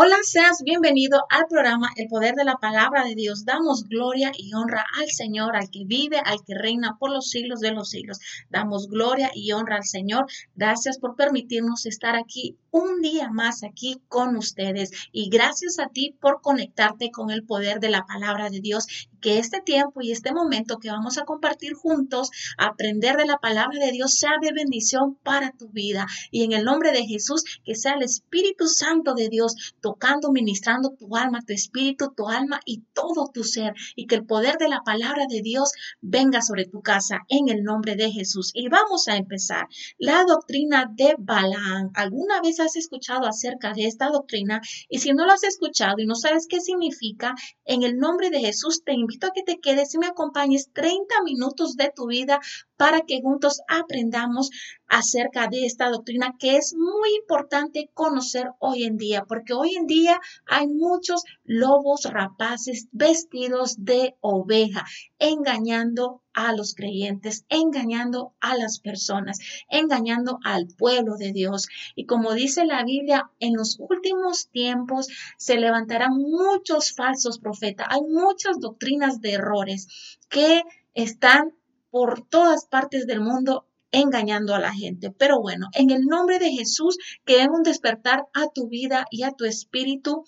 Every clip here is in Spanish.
Hola, seas bienvenido al programa El Poder de la Palabra de Dios. Damos gloria y honra al Señor, al que vive, al que reina por los siglos de los siglos. Damos gloria y honra al Señor. Gracias por permitirnos estar aquí un día más aquí con ustedes. Y gracias a ti por conectarte con el poder de la palabra de Dios. Que este tiempo y este momento que vamos a compartir juntos, aprender de la palabra de Dios, sea de bendición para tu vida. Y en el nombre de Jesús, que sea el Espíritu Santo de Dios tocando, ministrando tu alma, tu espíritu, tu alma y todo tu ser. Y que el poder de la palabra de Dios venga sobre tu casa en el nombre de Jesús. Y vamos a empezar. La doctrina de Balaam. ¿Alguna vez has escuchado acerca de esta doctrina? Y si no lo has escuchado y no sabes qué significa, en el nombre de Jesús te invito a que te quedes y me acompañes 30 minutos de tu vida para que juntos aprendamos acerca de esta doctrina que es muy importante conocer hoy en día, porque hoy en día hay muchos lobos rapaces vestidos de oveja, engañando a los creyentes, engañando a las personas, engañando al pueblo de Dios. Y como dice la Biblia, en los últimos tiempos se levantarán muchos falsos profetas. Hay muchas doctrinas de errores que están por todas partes del mundo engañando a la gente. Pero bueno, en el nombre de Jesús, queremos despertar a tu vida y a tu espíritu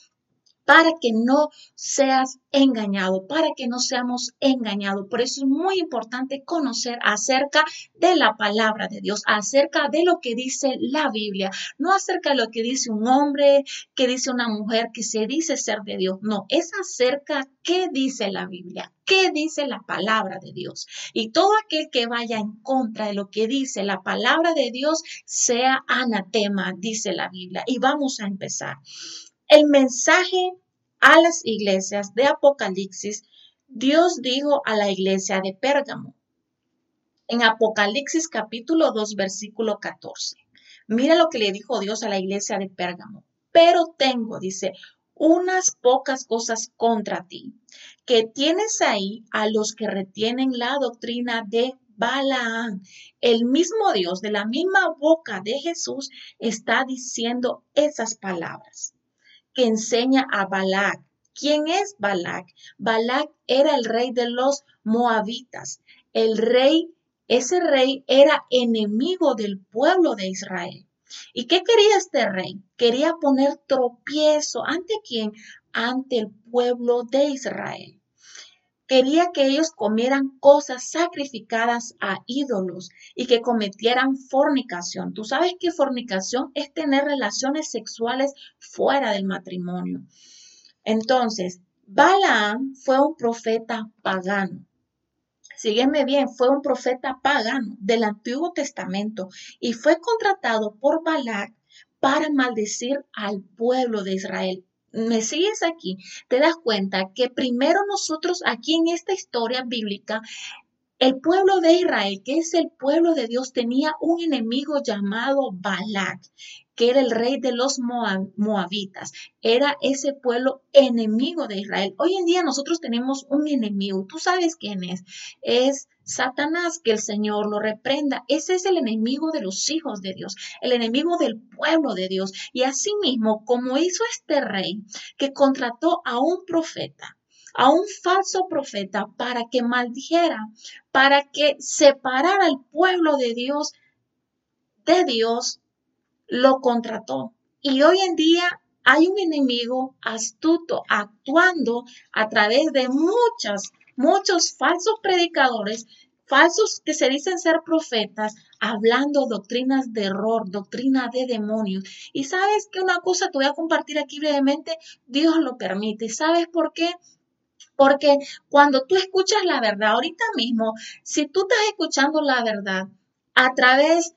para que no seas engañado, para que no seamos engañados. Por eso es muy importante conocer acerca de la palabra de Dios, acerca de lo que dice la Biblia, no acerca de lo que dice un hombre, que dice una mujer, que se dice ser de Dios. No, es acerca qué dice la Biblia, qué dice la palabra de Dios. Y todo aquel que vaya en contra de lo que dice la palabra de Dios sea anatema, dice la Biblia. Y vamos a empezar. El mensaje a las iglesias de Apocalipsis, Dios dijo a la iglesia de Pérgamo. En Apocalipsis capítulo 2, versículo 14. Mira lo que le dijo Dios a la iglesia de Pérgamo. Pero tengo, dice, unas pocas cosas contra ti, que tienes ahí a los que retienen la doctrina de Balaam. El mismo Dios de la misma boca de Jesús está diciendo esas palabras que enseña a Balac. ¿Quién es Balac? Balac era el rey de los moabitas. El rey, ese rey era enemigo del pueblo de Israel. ¿Y qué quería este rey? Quería poner tropiezo ante quién? Ante el pueblo de Israel quería que ellos comieran cosas sacrificadas a ídolos y que cometieran fornicación. Tú sabes que fornicación es tener relaciones sexuales fuera del matrimonio. Entonces, Balaam fue un profeta pagano. Sígueme bien, fue un profeta pagano del Antiguo Testamento y fue contratado por Balac para maldecir al pueblo de Israel me sigues aquí, te das cuenta que primero nosotros aquí en esta historia bíblica, el pueblo de Israel, que es el pueblo de Dios, tenía un enemigo llamado Balak, que era el rey de los moabitas. Era ese pueblo enemigo de Israel. Hoy en día nosotros tenemos un enemigo. ¿Tú sabes quién es? Es Satanás, que el Señor lo reprenda. Ese es el enemigo de los hijos de Dios, el enemigo del pueblo de Dios. Y asimismo, como hizo este rey que contrató a un profeta, a un falso profeta para que maldijera, para que separara al pueblo de Dios de Dios, lo contrató. Y hoy en día hay un enemigo astuto actuando a través de muchas muchos falsos predicadores, falsos que se dicen ser profetas, hablando doctrinas de error, doctrina de demonios. Y sabes que una cosa te voy a compartir aquí brevemente, Dios lo permite. ¿Sabes por qué? Porque cuando tú escuchas la verdad, ahorita mismo, si tú estás escuchando la verdad a través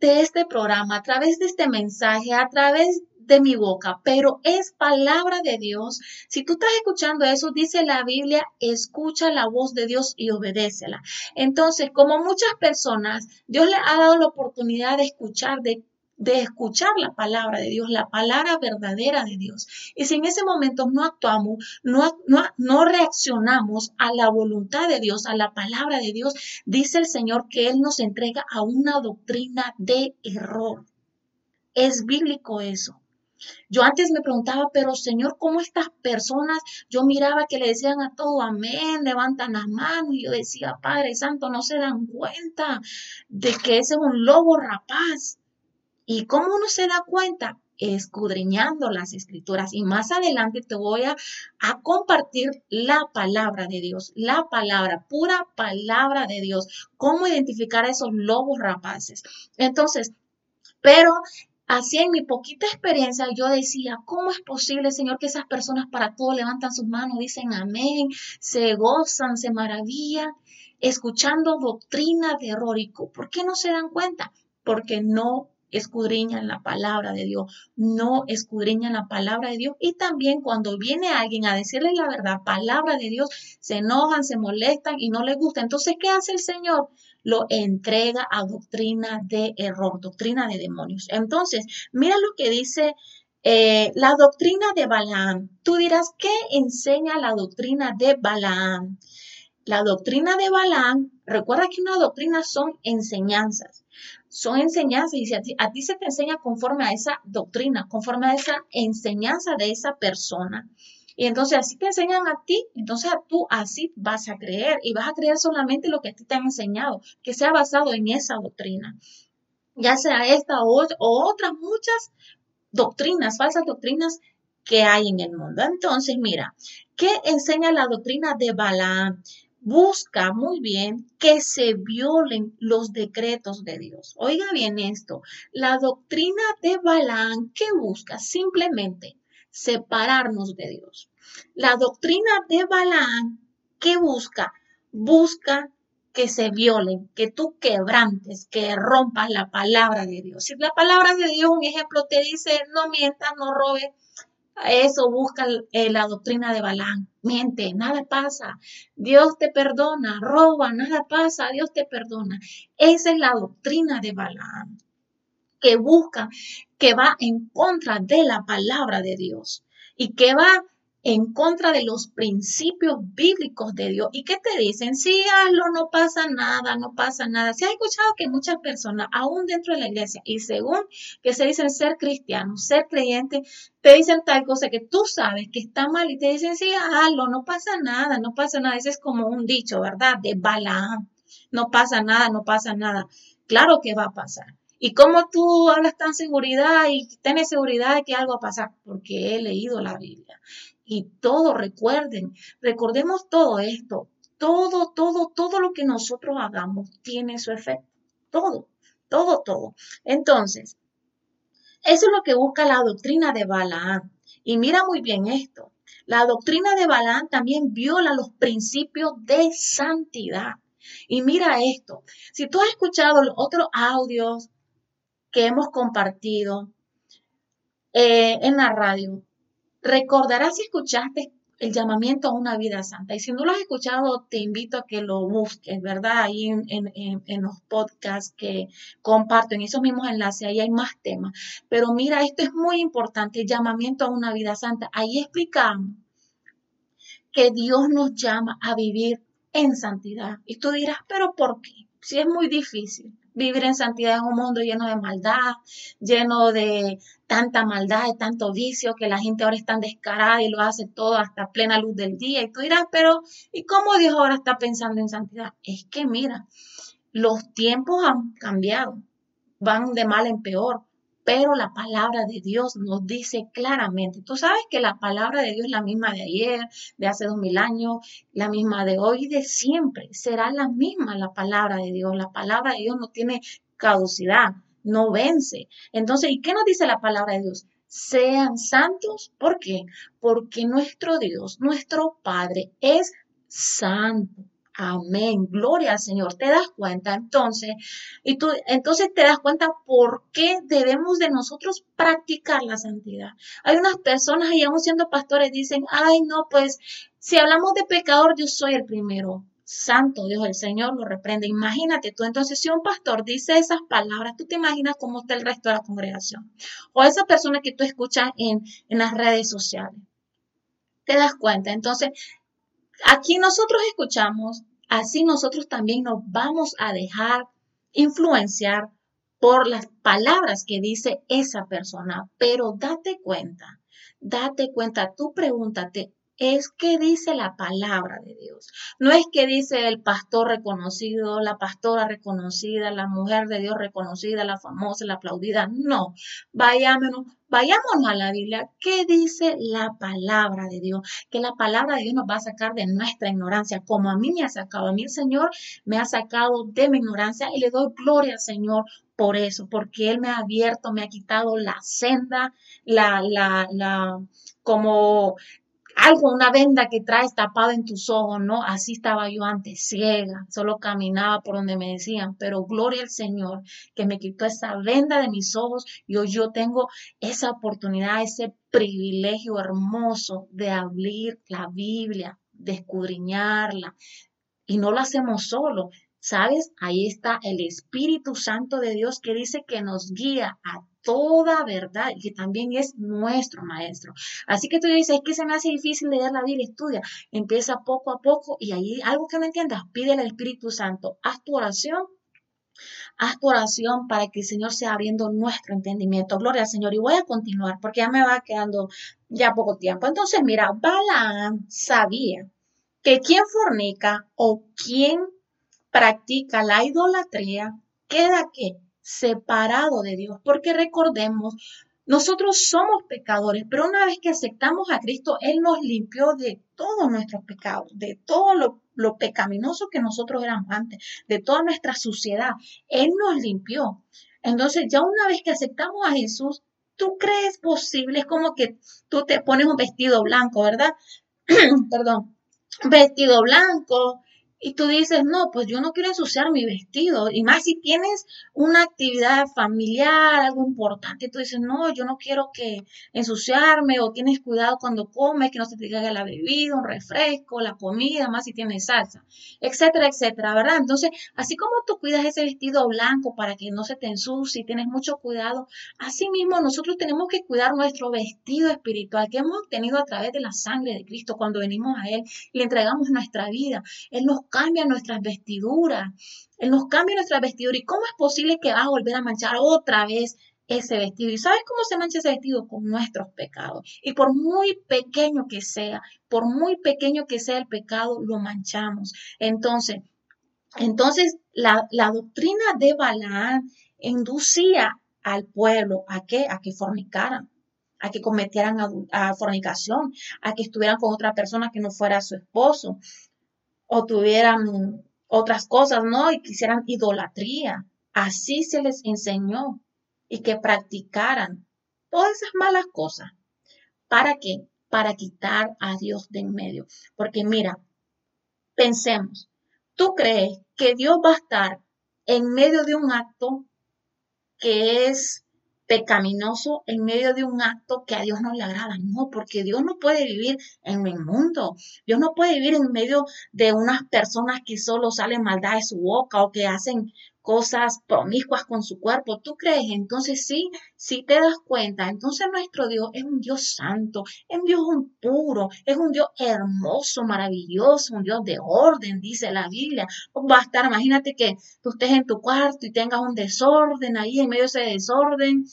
de este programa, a través de este mensaje, a través de mi boca, pero es palabra de Dios. Si tú estás escuchando eso, dice la Biblia, escucha la voz de Dios y obedécela. Entonces, como muchas personas, Dios le ha dado la oportunidad de escuchar, de de escuchar la palabra de Dios, la palabra verdadera de Dios. Y si en ese momento no actuamos, no, no, no, reaccionamos a la voluntad de Dios, a la palabra de Dios, dice el Señor que Él nos entrega a una doctrina de error. Es bíblico eso. Yo antes me preguntaba, pero Señor, ¿cómo estas personas? Yo miraba que le decían a todo amén, levantan las manos y yo decía, Padre Santo, no se dan cuenta de que ese es un lobo rapaz. ¿Y cómo uno se da cuenta? escudriñando las escrituras y más adelante te voy a, a, compartir la palabra de Dios, la palabra, pura palabra de Dios, cómo identificar a esos lobos rapaces. Entonces, pero Así en mi poquita experiencia yo decía, ¿cómo es posible, Señor, que esas personas para todo levantan sus manos, dicen amén, se gozan, se maravillan, escuchando doctrina de errórico? ¿Por qué no se dan cuenta? Porque no escudriñan la palabra de Dios, no escudriñan la palabra de Dios. Y también cuando viene alguien a decirles la verdad, palabra de Dios, se enojan, se molestan y no les gusta. Entonces, ¿qué hace el Señor? Lo entrega a doctrina de error, doctrina de demonios. Entonces, mira lo que dice eh, la doctrina de Balaam. Tú dirás, ¿qué enseña la doctrina de Balaam? La doctrina de Balaam, recuerda que una doctrina son enseñanzas. Son enseñanzas y a ti, a ti se te enseña conforme a esa doctrina, conforme a esa enseñanza de esa persona. Y entonces así te enseñan a ti, entonces tú así vas a creer y vas a creer solamente lo que a ti te han enseñado, que sea basado en esa doctrina. Ya sea esta o, otras muchas doctrinas, falsas doctrinas que hay en el mundo. Entonces, mira, ¿qué enseña la doctrina de Balaam? Busca muy bien que se violen los decretos de Dios. Oiga bien esto, la doctrina de Balaam, ¿qué busca? Simplemente separarnos de Dios. La doctrina de Balaam, ¿qué busca? Busca que se violen, que tú quebrantes, que rompas la palabra de Dios. Si la palabra de Dios, un ejemplo, te dice no mientas, no robes, eso busca eh, la doctrina de Balaam. Miente, nada pasa. Dios te perdona, roba, nada pasa, Dios te perdona. Esa es la doctrina de Balaam que busca, que va en contra de la palabra de Dios y que va en contra de los principios bíblicos de Dios. ¿Y qué te dicen? Sí, hazlo, no pasa nada, no pasa nada. Se ha escuchado que muchas personas, aún dentro de la iglesia, y según que se dicen ser cristianos, ser creyentes, te dicen tal cosa que tú sabes que está mal y te dicen, sí, hazlo, no pasa nada, no pasa nada. Ese es como un dicho, ¿verdad? De Balaam. No pasa nada, no pasa nada. Claro que va a pasar. ¿Y cómo tú hablas tan seguridad y tienes seguridad de que algo va a pasar? Porque he leído la Biblia. Y todo, recuerden, recordemos todo esto. Todo, todo, todo lo que nosotros hagamos tiene su efecto. Todo, todo, todo. Entonces, eso es lo que busca la doctrina de Balaam. Y mira muy bien esto. La doctrina de Balaam también viola los principios de santidad. Y mira esto, si tú has escuchado los otros audios que hemos compartido eh, en la radio, recordarás si escuchaste el llamamiento a una vida santa. Y si no lo has escuchado, te invito a que lo busques, ¿verdad? Ahí en, los podcasts que comparto, en esos mismos enlaces, ahí hay más temas. Pero mira, esto es muy importante, el llamamiento a una vida santa. Ahí explicamos que Dios nos llama a vivir en santidad. Y tú dirás, pero ¿por qué? Si es muy difícil vivir en santidad en un mundo lleno de maldad, lleno de tanta maldad, de tanto vicio, que la gente ahora es tan descarada y lo hace todo hasta plena luz del día. Y tú dirás, pero ¿y cómo Dios ahora está pensando en santidad? Es que mira, los tiempos han cambiado, van de mal en peor pero la palabra de Dios nos dice claramente, tú sabes que la palabra de Dios es la misma de ayer, de hace dos mil años, la misma de hoy, de siempre, será la misma la palabra de Dios, la palabra de Dios no tiene caducidad, no vence. Entonces, ¿y qué nos dice la palabra de Dios? Sean santos, ¿por qué? Porque nuestro Dios, nuestro Padre es santo. Amén. Gloria al Señor. ¿Te das cuenta? Entonces, y tú, entonces te das cuenta por qué debemos de nosotros practicar la santidad. Hay unas personas, y aún siendo pastores, dicen, ay, no, pues, si hablamos de pecador, yo soy el primero. Santo Dios, el Señor lo reprende. Imagínate tú, entonces, si un pastor dice esas palabras, tú te imaginas cómo está el resto de la congregación. O esa persona que tú escuchas en, en las redes sociales. ¿Te das cuenta? Entonces, aquí nosotros escuchamos así nosotros también nos vamos a dejar influenciar por las palabras que dice esa persona, pero date cuenta, date cuenta, tú pregúntate, es que dice la palabra de Dios. No es que dice el pastor reconocido, la pastora reconocida, la mujer de Dios reconocida, la famosa, la aplaudida. No, vayámonos, vayámonos a la Biblia. ¿Qué dice la palabra de Dios? Que la palabra de Dios nos va a sacar de nuestra ignorancia, como a mí me ha sacado. A mí el Señor me ha sacado de mi ignorancia y le doy gloria al Señor por eso, porque Él me ha abierto, me ha quitado la senda, la, la, la, como algo, una venda que traes tapado en tus ojos, ¿no? Así estaba yo antes, ciega, solo caminaba por donde me decían, pero gloria al Señor que me quitó esa venda de mis ojos y yo tengo esa oportunidad, ese privilegio hermoso de abrir la Biblia, de escudriñarla. Y no lo hacemos solo, ¿Sabes? Ahí está el Espíritu Santo de Dios que dice que nos guía a toda verdad y que también es nuestro maestro. Así que tú dices, es que se me hace difícil leer la Biblia, estudia, empieza poco a poco y ahí algo que no entiendas, pide al Espíritu Santo, haz tu oración Haz tu oración para que el Señor sea abriendo nuestro entendimiento. Gloria al Señor. Y voy a continuar porque ya me va quedando ya poco tiempo. Entonces, mira, Balaam sabía que quien fornica o quien practica la idolatría queda que separado de Dios, porque recordemos, nosotros somos pecadores, pero una vez que aceptamos a Cristo, Él nos limpió de todos nuestros pecados, de todo lo, pecaminoso que nosotros éramos antes, de toda nuestra suciedad. Él nos limpió. Entonces, ya una vez que aceptamos a Jesús, ¿tú crees posible? Es como que tú te pones un vestido blanco, ¿verdad? Perdón, vestido blanco, y tú dices, no, pues yo no quiero ensuciar mi vestido. Y más si tienes una actividad familiar, algo importante, tú dices, no, yo no quiero que ensuciarme o tienes cuidado cuando comes, que no se te caiga la bebida, un refresco, la comida, más si tienes salsa, etcétera, etcétera, ¿verdad? Entonces, así como tú cuidas ese vestido blanco para que no se te ensucie, tienes mucho cuidado, así mismo nosotros tenemos que cuidar nuestro vestido espiritual que hemos obtenido a través de la sangre de Cristo cuando venimos a Él y le entregamos nuestra vida. Él nos cambia nuestras vestiduras. Él nos cambia nuestras vestiduras. ¿Y cómo es posible que va a volver a manchar otra vez ese vestido? ¿Y sabes cómo se mancha ese vestido? Con nuestros pecados. Y por muy pequeño que sea, por muy pequeño que sea el pecado, lo manchamos. Entonces, entonces la, doctrina de Balaán inducía al pueblo a que, a que fornicaran a que cometieran a fornicación, a que estuvieran con otra persona que no fuera su esposo, o tuvieran otras cosas, ¿no? Y quisieran idolatría. Así se les enseñó y que practicaran todas esas malas cosas. ¿Para qué? Para quitar a Dios de en medio. Porque mira, pensemos, ¿tú crees que Dios va a estar en medio de un acto que es pecaminoso en medio de un acto que a Dios no le agrada. No, porque Dios no puede vivir en el mundo. Dios no puede vivir en medio de unas personas que solo salen maldad de su boca o que hacen cosas promiscuas con su cuerpo. ¿Tú crees? Entonces sí, si te das cuenta, entonces nuestro Dios es un Dios santo, es un Dios puro, es un Dios hermoso, maravilloso, un Dios de orden, dice la Biblia. Va a estar, imagínate que tú estés en tu cuarto y tengas un desorden ahí en medio de ese desorden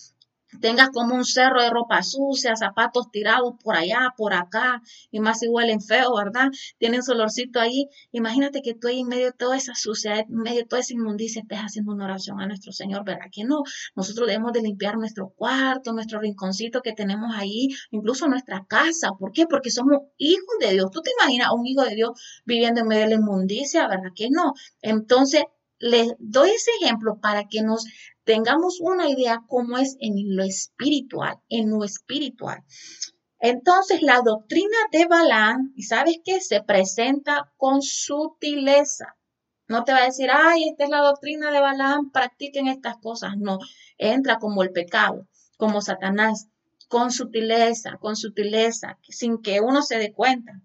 tengas como un cerro de ropa sucia, zapatos tirados por allá, por acá, y más si huelen feo, ¿verdad? Tienen su olorcito ahí. Imagínate que tú ahí en medio de toda esa suciedad, en medio de toda esa inmundicia, estés haciendo una oración a nuestro Señor, ¿verdad? Que no, nosotros debemos de limpiar nuestro cuarto, nuestro rinconcito que tenemos ahí, incluso nuestra casa. ¿Por qué? Porque somos hijos de Dios. ¿Tú te imaginas un hijo de Dios viviendo en medio de la inmundicia, ¿verdad? Que no. Entonces, les doy ese ejemplo para que nos tengamos una idea cómo es en lo espiritual, en lo espiritual. Entonces, la doctrina de Balán, ¿y sabes qué? Se presenta con sutileza. No te va a decir, ay, esta es la doctrina de Balán, practiquen estas cosas. No, entra como el pecado, como Satanás, con sutileza, con sutileza, sin que uno se dé cuenta.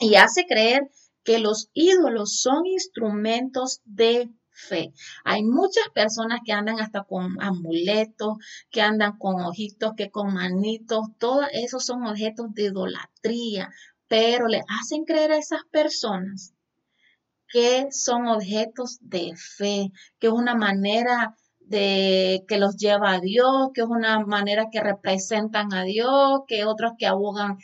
Y hace creer que los ídolos son instrumentos de fe. Hay muchas personas que andan hasta con amuletos, que andan con ojitos, que con manitos, todos esos son objetos de idolatría, pero le hacen creer a esas personas que son objetos de fe, que es una manera de que los lleva a Dios, que es una manera que representan a Dios, que otros que abogan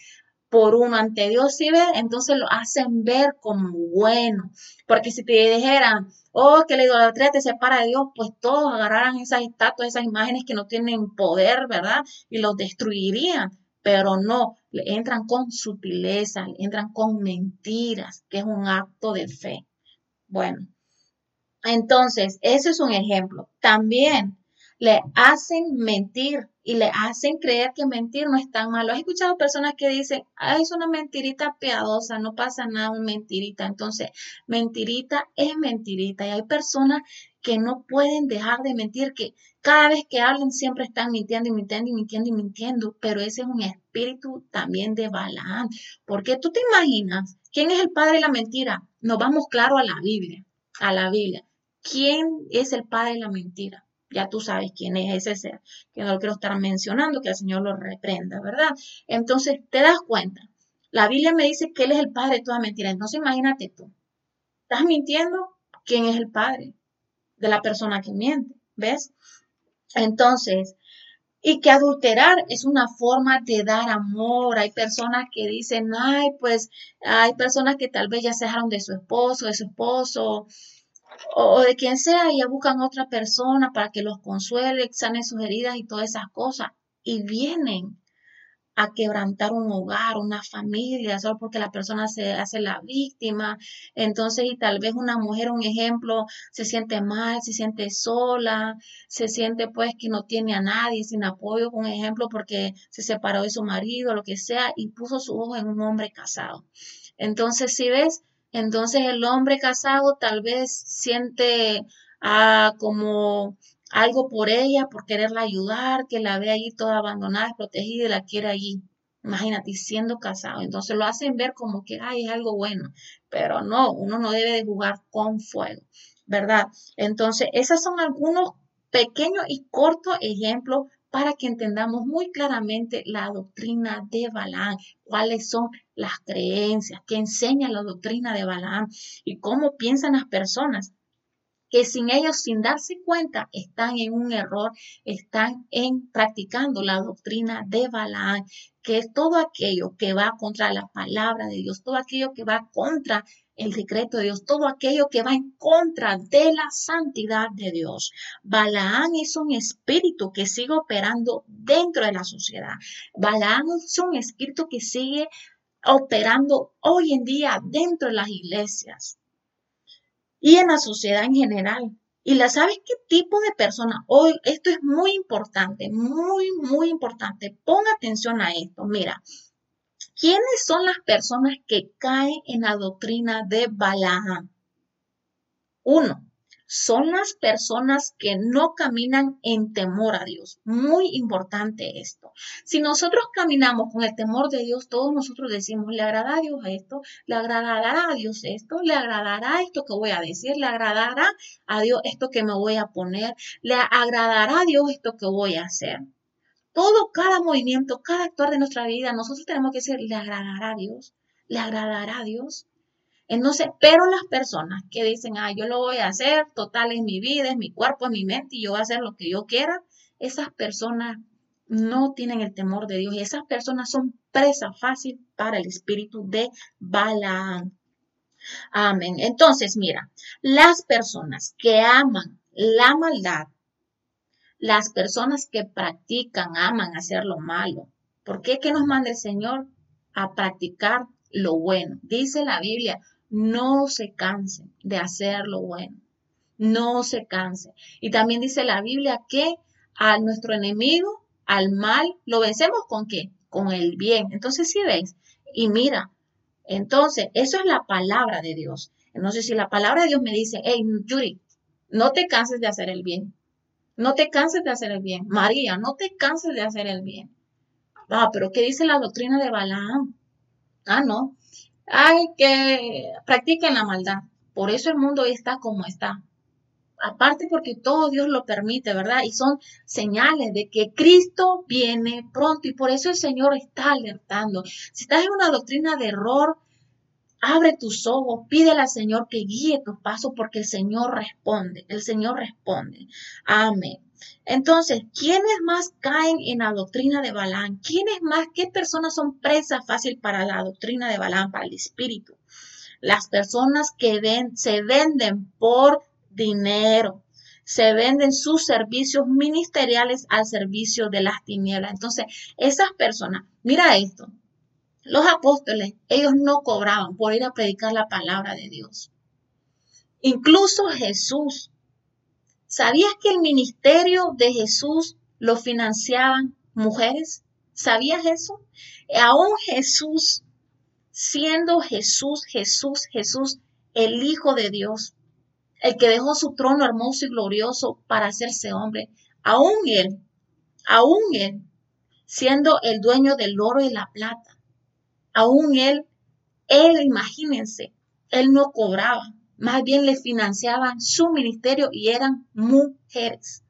por uno ante Dios, ¿sí ve? Entonces lo hacen ver como bueno. Porque si te dijeran, oh, que la idolatría te separa de Dios, pues todos agarraran esas estatuas, esas imágenes que no tienen poder, ¿verdad? Y los destruirían. Pero no, le entran con sutileza, le entran con mentiras, que es un acto de fe. Bueno, entonces, ese es un ejemplo. También le hacen mentir y le hacen creer que mentir no es tan malo. He escuchado personas que dicen, es una mentirita piadosa, no pasa nada, una mentirita. Entonces, mentirita es mentirita. Y hay personas que no pueden dejar de mentir, que cada vez que hablan siempre están mintiendo y mintiendo y mintiendo y mintiendo. Pero ese es un espíritu también de Balaam. Porque tú te imaginas, ¿quién es el padre de la mentira? Nos vamos claro a la Biblia, a la Biblia. ¿Quién es el padre de la mentira? Ya tú sabes quién es ese ser, que no lo quiero estar mencionando, que el Señor lo reprenda, ¿verdad? Entonces, te das cuenta. La Biblia me dice que Él es el padre de toda mentira. Entonces, imagínate tú. ¿Estás mintiendo? ¿Quién es el padre de la persona que miente? ¿Ves? Entonces, y que adulterar es una forma de dar amor. Hay personas que dicen, ay, pues hay personas que tal vez ya se dejaron de su esposo, de su esposo, o, de quien sea, y ya buscan otra persona para que los consuele, sane sus heridas y todas esas cosas. Y vienen a quebrantar un hogar, una familia, solo porque la persona se hace la víctima. Entonces, y tal vez una mujer, un ejemplo, se siente mal, se siente sola, se siente pues que no tiene a nadie, sin apoyo, un ejemplo, porque se separó de su marido, lo que sea, y puso su ojo en un hombre casado. Entonces, si ves, entonces el hombre casado tal vez siente ah, como algo por ella, por quererla ayudar, que la ve allí toda abandonada, desprotegida y la quiere allí. Imagínate, siendo casado. Entonces lo hacen ver como que, ay, es algo bueno. Pero no, uno no debe de jugar con fuego, ¿verdad? Entonces, esos son algunos pequeños y cortos ejemplos para que entendamos muy claramente la doctrina de Balaam, cuáles son las creencias que enseña la doctrina de Balaam y cómo piensan las personas que sin ellos, sin darse cuenta, están en un error, están en practicando la doctrina de Balaam, que es todo aquello que va contra la palabra de Dios, todo aquello que va contra el decreto de Dios, todo aquello que va en contra de la santidad de Dios. Balaán es un espíritu que sigue operando dentro de la sociedad. Balaán es un espíritu que sigue operando hoy en día dentro de las iglesias y en la sociedad en general. Y la sabes qué tipo de persona. Hoy esto es muy importante, muy, muy importante. Ponga atención a esto. Mira, ¿quiénes son las personas que caen en la doctrina de Balaam? Uno, son las personas que no caminan en temor a Dios. Muy importante esto. Si nosotros caminamos con el temor de Dios, todos nosotros decimos, le agrada a Dios esto, le agradará a Dios esto, le agradará esto que voy a decir, le agradará a Dios esto que me voy a poner, le agradará a Dios esto que voy a hacer. Todo, cada movimiento, cada actuar de nuestra vida, nosotros tenemos que decir, le agradará a Dios, le agradará a Dios. Entonces, pero las personas que dicen, ah, yo lo voy a hacer, total es mi vida, es mi cuerpo, es mi mente y yo voy a hacer lo que yo quiera, esas personas no tienen el temor de Dios y esas personas son presa fácil para el espíritu de Balaam. Amén. Entonces, mira, las personas que aman la maldad, las personas que practican, aman hacer lo malo, ¿por qué que nos manda el Señor a practicar lo bueno? Dice la Biblia, no se cansen de hacer lo bueno. No se cansen. Y también dice la Biblia que a nuestro enemigo, al mal, lo vencemos con qué? Con el bien. Entonces, si ves, y mira, entonces, eso es la palabra de Dios. Entonces, si la palabra de Dios me dice, hey, Yuri, no te canses de hacer el bien. No te canses de hacer el bien. María, no te canses de hacer el bien. Ah, pero ¿qué dice la doctrina de Balaam? Ah, no. Ay, que practiquen la maldad. Por eso el mundo está como está. Aparte porque todo Dios lo permite, ¿verdad? Y son señales de que Cristo viene pronto y por eso el Señor está alertando. Si estás en una doctrina de error, Abre tus ojos, pídele al Señor que guíe tus pasos porque el Señor responde, el Señor responde. Amén. Entonces, ¿quiénes más caen en la doctrina de Balaam? ¿Quiénes más, qué personas son presas fácil para la doctrina de Balaam, para el espíritu? Las personas que se venden por dinero, se venden sus servicios ministeriales al servicio de las tinieblas. Entonces, esas personas, mira esto, los apóstoles, ellos no cobraban por ir a predicar la palabra de Dios. Incluso Jesús. ¿Sabías que el ministerio de Jesús lo financiaban mujeres? ¿Sabías eso? Aún Jesús, siendo Jesús, Jesús, Jesús, el Hijo de Dios, el que dejó su trono hermoso y glorioso para hacerse hombre, aún Él, aún Él, siendo el dueño del oro y la plata, aún él, él, imagínense, él no cobraba, más bien le financiaban su ministerio y eran mujeres.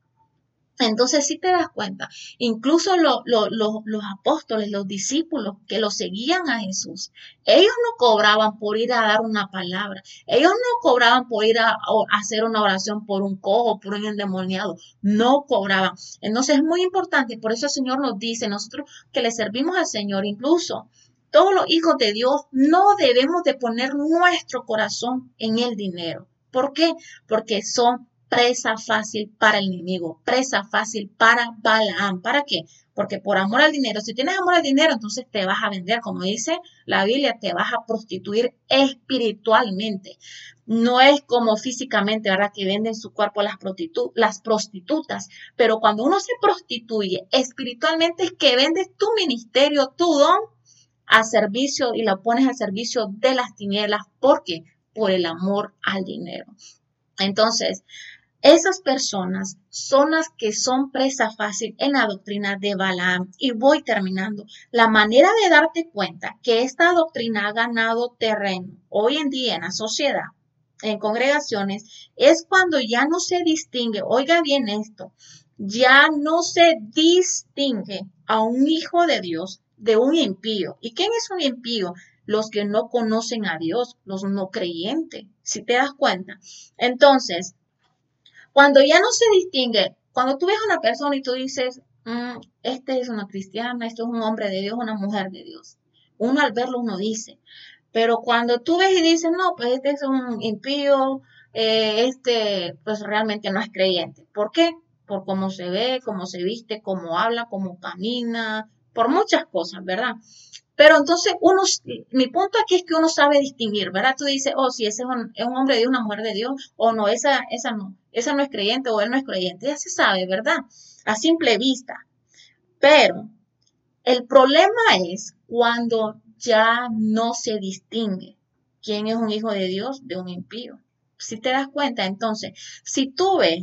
Entonces, si te das cuenta, incluso los apóstoles, los discípulos que lo seguían a Jesús, ellos no cobraban por ir a dar una palabra, ellos no cobraban por ir a, a, hacer una oración por un cojo, por un endemoniado, no cobraban. Entonces, es muy importante, por eso el Señor nos dice, nosotros que le servimos al Señor, incluso todos los hijos de Dios no debemos de poner nuestro corazón en el dinero. ¿Por qué? Porque son presa fácil para el enemigo, presa fácil para Balaam. ¿Para qué? Porque por amor al dinero, si tienes amor al dinero, entonces te vas a vender, como dice la Biblia, te vas a prostituir espiritualmente. No es como físicamente, ¿verdad? Que venden su cuerpo las, las prostitutas, pero cuando uno se prostituye espiritualmente es que vendes tu ministerio, tu don a servicio y la pones al servicio de las tinieblas. ¿Por qué? Por el amor al dinero. Entonces, esas personas son las que son presa fácil en la doctrina de Balaam. Y voy terminando. La manera de darte cuenta que esta doctrina ha ganado terreno hoy en día en la sociedad, en congregaciones, es cuando ya no se distingue, oiga bien esto, ya no se distingue a un hijo de Dios de un impío. ¿Y quién es un impío? Los que no conocen a Dios, los no creyentes, si te das cuenta. Entonces, cuando ya no se distingue, cuando tú ves a una persona y tú dices, mm, este es una cristiana, esto es un hombre de Dios, una mujer de Dios. Uno al verlo uno dice, pero cuando tú ves y dices, no, pues este es un impío, eh, este pues realmente no es creyente. ¿Por qué? Por cómo se ve, cómo se viste, cómo habla, cómo camina, por muchas cosas, ¿verdad? Pero entonces uno, mi punto aquí es que uno sabe distinguir, ¿verdad? Tú dices, oh, si ese es un, hombre de Dios, una mujer de Dios, o no, esa, esa no, esa no es creyente o él no es creyente, ya se sabe, ¿verdad? A simple vista. Pero el problema es cuando ya no se distingue quién es un hijo de Dios de un impío. Si te das cuenta, entonces, si tú ves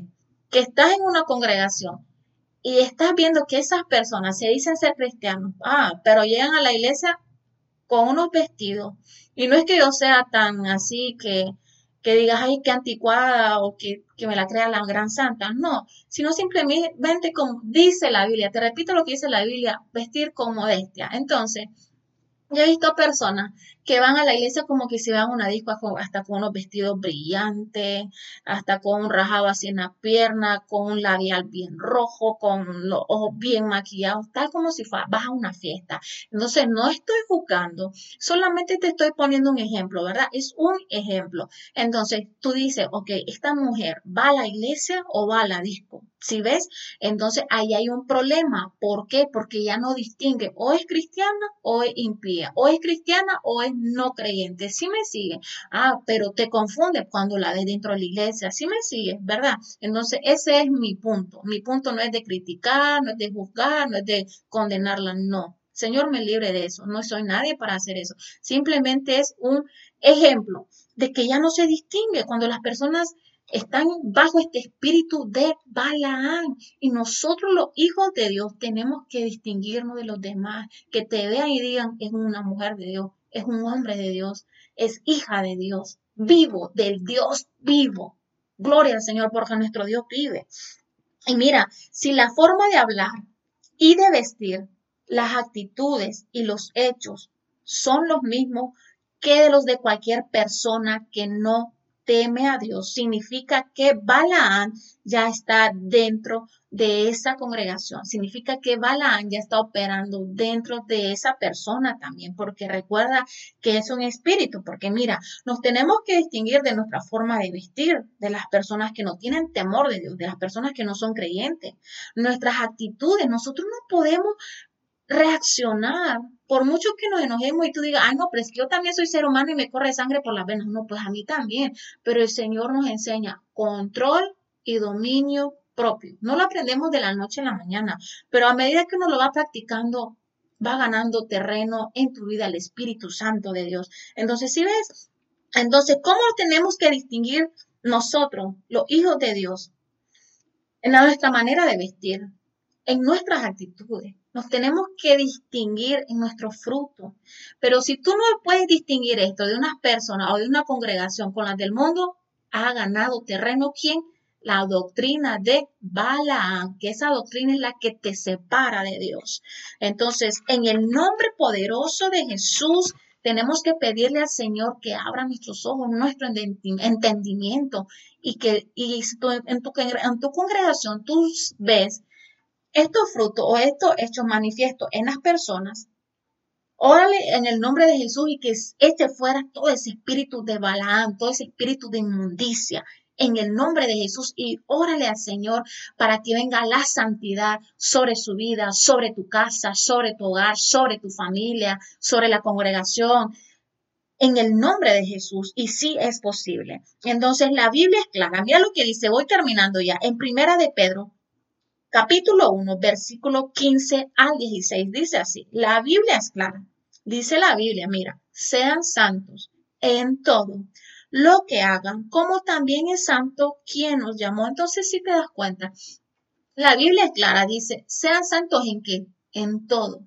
que estás en una congregación y estás viendo que esas personas se dicen ser cristianos, ah, pero llegan a la iglesia con unos vestidos. Y no es que yo sea tan así que, que digas, ay, qué anticuada o que, que me la crea la gran santa. No, sino simplemente como dice la Biblia. Te repito lo que dice la Biblia, vestir con modestia. Entonces, yo he visto personas que van a la iglesia como que se van a una disco hasta con unos vestidos brillantes, hasta con un rajado así en la pierna, con un labial bien rojo, con los ojos bien maquillados, tal como si vas a una fiesta. Entonces, no estoy juzgando, solamente te estoy poniendo un ejemplo, ¿verdad? Es un ejemplo. Entonces, tú dices, ok, esta mujer va a la iglesia o va a la disco. Si ves, entonces ahí hay un problema. ¿Por qué? Porque ya no distingue o es cristiana o es impía, o es cristiana o es no creyente. Si me sigue. Ah, pero te confunde cuando la ves dentro de la iglesia. Si me sigue, ¿verdad? Entonces ese es mi punto. Mi punto no es de criticar, no es de juzgar, no es de condenarla, no. Señor me libre de eso. No soy nadie para hacer eso. Simplemente es un ejemplo de que ya no se distingue cuando las personas están bajo este espíritu de Balaán. Y nosotros los hijos de Dios tenemos que distinguirnos de los demás, que te vean y digan, es una mujer de Dios, es un hombre de Dios, es hija de Dios, vivo, del Dios vivo. Gloria al Señor porque nuestro Dios vive. Y mira, si la forma de hablar y de vestir, las actitudes y los hechos son los mismos, que de los de cualquier persona que no teme a Dios, significa que Balaán ya está dentro de esa congregación. Significa que Balaán ya está operando dentro de esa persona también, porque recuerda que es un espíritu, porque mira, nos tenemos que distinguir de nuestra forma de vestir, de las personas que no tienen temor de Dios, de las personas que no son creyentes, nuestras actitudes. Nosotros no podemos reaccionar, por mucho que nos enojemos y tú digas, ay, no, pero es que yo también soy ser humano y me corre sangre por las venas. No, pues a mí también. Pero el Señor nos enseña control y dominio propio. No lo aprendemos de la noche a la mañana, pero a medida que uno lo va practicando, va ganando terreno en tu vida el Espíritu Santo de Dios. Entonces, si ves, entonces, ¿cómo tenemos que distinguir nosotros, los hijos de Dios, en nuestra manera de vestir, en nuestras actitudes? Nos tenemos que distinguir en nuestro fruto. Pero si tú no puedes distinguir esto de unas personas o de una congregación con las del mundo, ha ganado terreno quién? La doctrina de Balaam, que esa doctrina es la que te separa de Dios. Entonces, en el nombre poderoso de Jesús, tenemos que pedirle al Señor que abra nuestros ojos, nuestro entendimiento y que y en, tu, en tu congregación tú ves estos frutos o estos hechos manifiestos en las personas, órale en el nombre de Jesús y que este fuera todo ese espíritu de Balaam, todo ese espíritu de inmundicia, en el nombre de Jesús y órale al Señor para que venga la santidad sobre su vida, sobre tu casa, sobre tu hogar, sobre tu familia, sobre la congregación. En el nombre de Jesús, y sí es posible. Entonces la Biblia es clara. Mira lo que dice, voy terminando ya. En primera de Pedro, capítulo 1, versículo 15 al 16. Dice así, la Biblia es clara. Dice la Biblia, mira, sean santos en todo lo que hagan, como también es santo quien nos llamó. Entonces, si te das cuenta, la Biblia es clara, dice, sean santos en qué? En todo.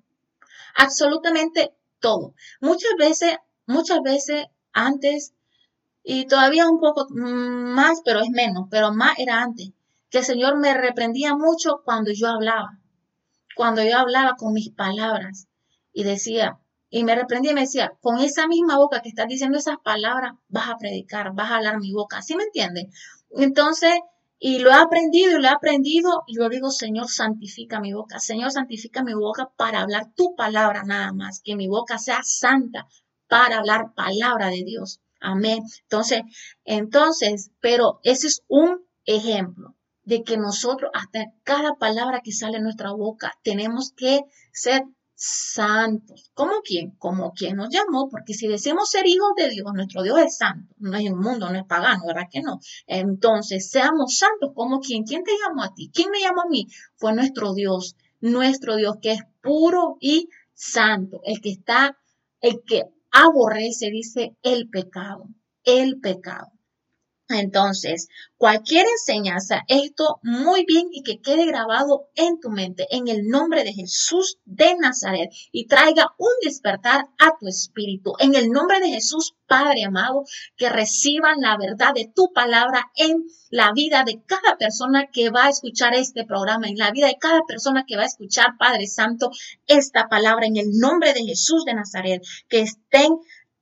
Absolutamente todo. Muchas veces, muchas veces antes, y todavía un poco más, pero es menos, pero más era antes que el Señor me reprendía mucho cuando yo hablaba, cuando yo hablaba con mis palabras y decía, y me reprendía y me decía, con esa misma boca que estás diciendo esas palabras, vas a predicar, vas a hablar mi boca, ¿sí me entiendes? Entonces, y lo he aprendido y lo he aprendido y yo digo, Señor, santifica mi boca, Señor, santifica mi boca para hablar tu palabra nada más, que mi boca sea santa para hablar palabra de Dios. Amén. Entonces, entonces, pero ese es un ejemplo de que nosotros, hasta cada palabra que sale de nuestra boca, tenemos que ser santos. ¿Como quién? Como quien nos llamó, porque si decimos ser hijos de Dios, nuestro Dios es santo, no es un mundo, no es pagano, ¿verdad que no? Entonces, seamos santos como quien. ¿Quién te llamó a ti? ¿Quién me llamó a mí? Fue nuestro Dios, nuestro Dios que es puro y santo, el que está, el que aborrece, dice, el pecado, el pecado. Entonces, cualquier enseñanza, esto muy bien y que quede grabado en tu mente, en el nombre de Jesús de Nazaret, y traiga un despertar a tu espíritu. En el nombre de Jesús, Padre amado, que reciban la verdad de tu palabra en la vida de cada persona que va a escuchar este programa, en la vida de cada persona que va a escuchar, Padre Santo, esta palabra, en el nombre de Jesús de Nazaret, que estén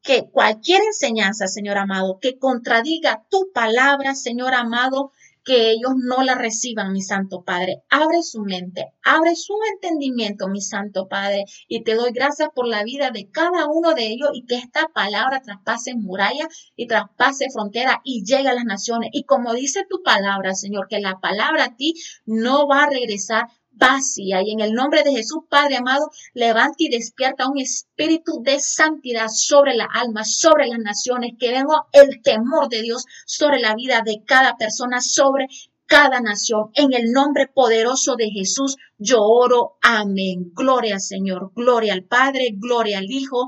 que cualquier enseñanza, Señor amado, que contradiga tu palabra, Señor amado, que ellos no la reciban, mi Santo Padre. Abre su mente, abre su entendimiento, mi Santo Padre, y te doy gracias por la vida de cada uno de ellos y que esta palabra traspase muralla y traspase frontera y llegue a las naciones. Y como dice tu palabra, Señor, que la palabra a ti no va a regresar vacía. Y en el nombre de Jesús, Padre amado, levanta y despierta un espíritu de santidad sobre la alma, sobre las naciones, que venga el temor de Dios sobre la vida de cada persona, sobre cada nación. En el nombre poderoso de Jesús, yo oro. Amén. Gloria al Señor, gloria al Padre, gloria al Hijo,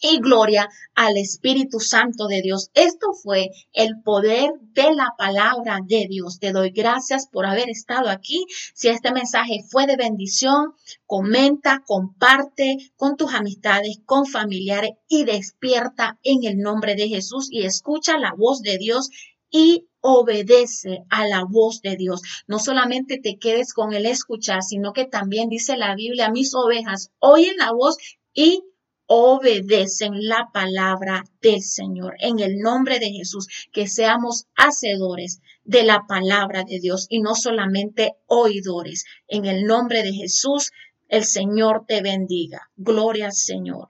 y gloria al Espíritu Santo de Dios. Esto fue el poder de la palabra de Dios. Te doy gracias por haber estado aquí. Si este mensaje fue de bendición, comenta, comparte con tus amistades, con familiares y despierta en el nombre de Jesús y escucha la voz de Dios y obedece a la voz de Dios. No solamente te quedes con el escuchar, sino que también dice la Biblia, mis ovejas oyen la voz y obedecen la palabra del Señor. En el nombre de Jesús, que seamos hacedores de la palabra de Dios y no solamente oidores. En el nombre de Jesús, el Señor te bendiga. Gloria al Señor.